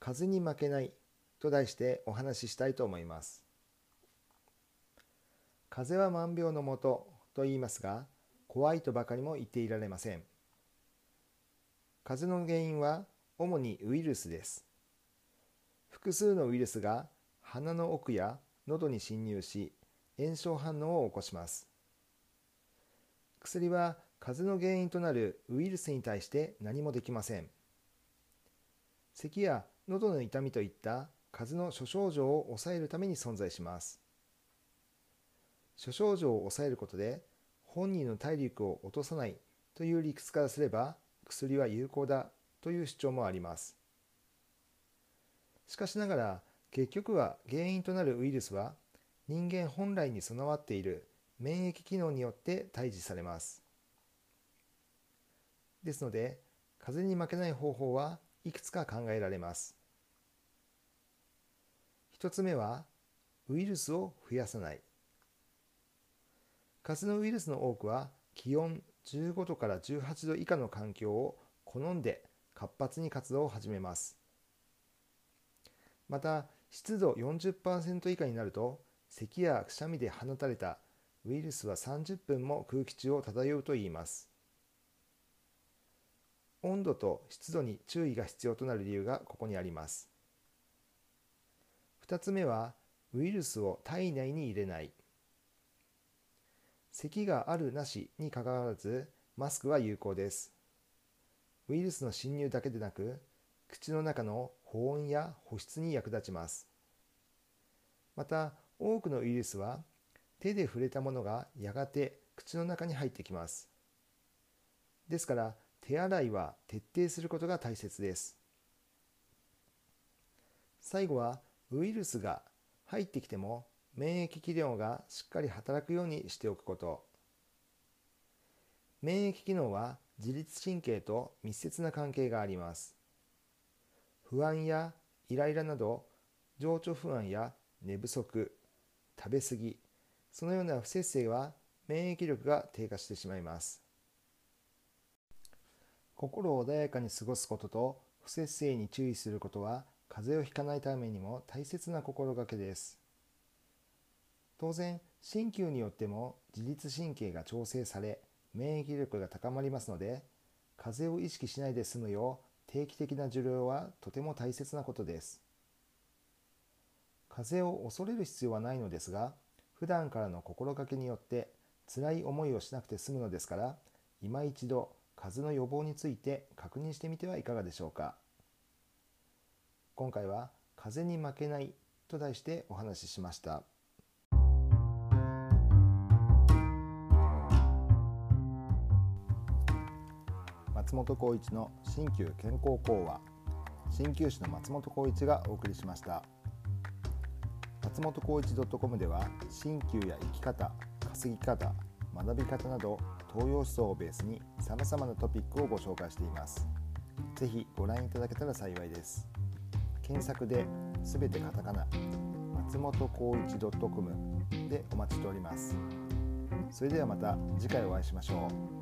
風に負けないと題してお話ししたいと思います。風は万病のもとと言いますが怖いとばかりも言っていられません。風邪の原因は主にウイルスです。複数のウイルスが鼻の奥や喉に侵入し炎症反応を起こします。薬は風邪の原因となるウイルスに対して何もできません。咳や喉の痛みといった風邪の諸症状を抑えるために存在します。諸症状を抑えることで本人の体力を落とさないという理屈からすれば薬は有効だという主張もあります。しかしながら結局は原因となるウイルスは人間本来に備わっている免疫機能によって退治されます。ですので風邪に負けない方法はいくつか考えられます。一つ目はウイルスを増やさない。風邪のウイルスの多くは気温15度から18度以下の環境を好んで活発に活動を始めます。また湿度40%以下になると咳やくしゃみで放たれたウイルスは30分も空気中を漂うといいます。温度と湿度に注意が必要となる理由がここにあります。2つ目はウイルスを体内に入れない。咳があるなしにかかわらずマスクは有効です。ウイルスの侵入だけでなく口の中の保温や保湿に役立ちます。また多くのウイルスは手で触れたものがやがて口の中に入ってきます。ですから手洗いは徹底することが大切です。最後はウイルスが入ってきても免疫機能がしっかり働くようにしておくこと。免疫機能は自律神経と密接な関係があります。不安やイライラなど情緒不安や寝不足食べ過ぎそのような不節制は免疫力が低下してしまいます。心を穏やかに過ごすことと不節制に注意することは風邪をひかないためにも大切な心がけです。当然鍼灸によっても自律神経が調整され免疫力が高まりますので風邪を意識しないで済むよう定期的な受領はとても大切なことです。風邪を恐れる必要はないのですが普段からの心がけによって辛い思いをしなくて済むのですから今一度風邪の予防について確認してみてはいかがでしょうか。今回は風に負けないと題してお話ししました。松本浩一の新旧健康講話。鍼灸師の松本浩一がお送りしました。松本浩一 .com では鍼灸や生き方稼ぎ方学び方など東洋思想をベースに様々なトピックをご紹介しています。ぜひご覧いただけたら幸いです。検索で全てカタカナ松本浩一 .com でお待ちしております。それではまた次回お会いしましょう。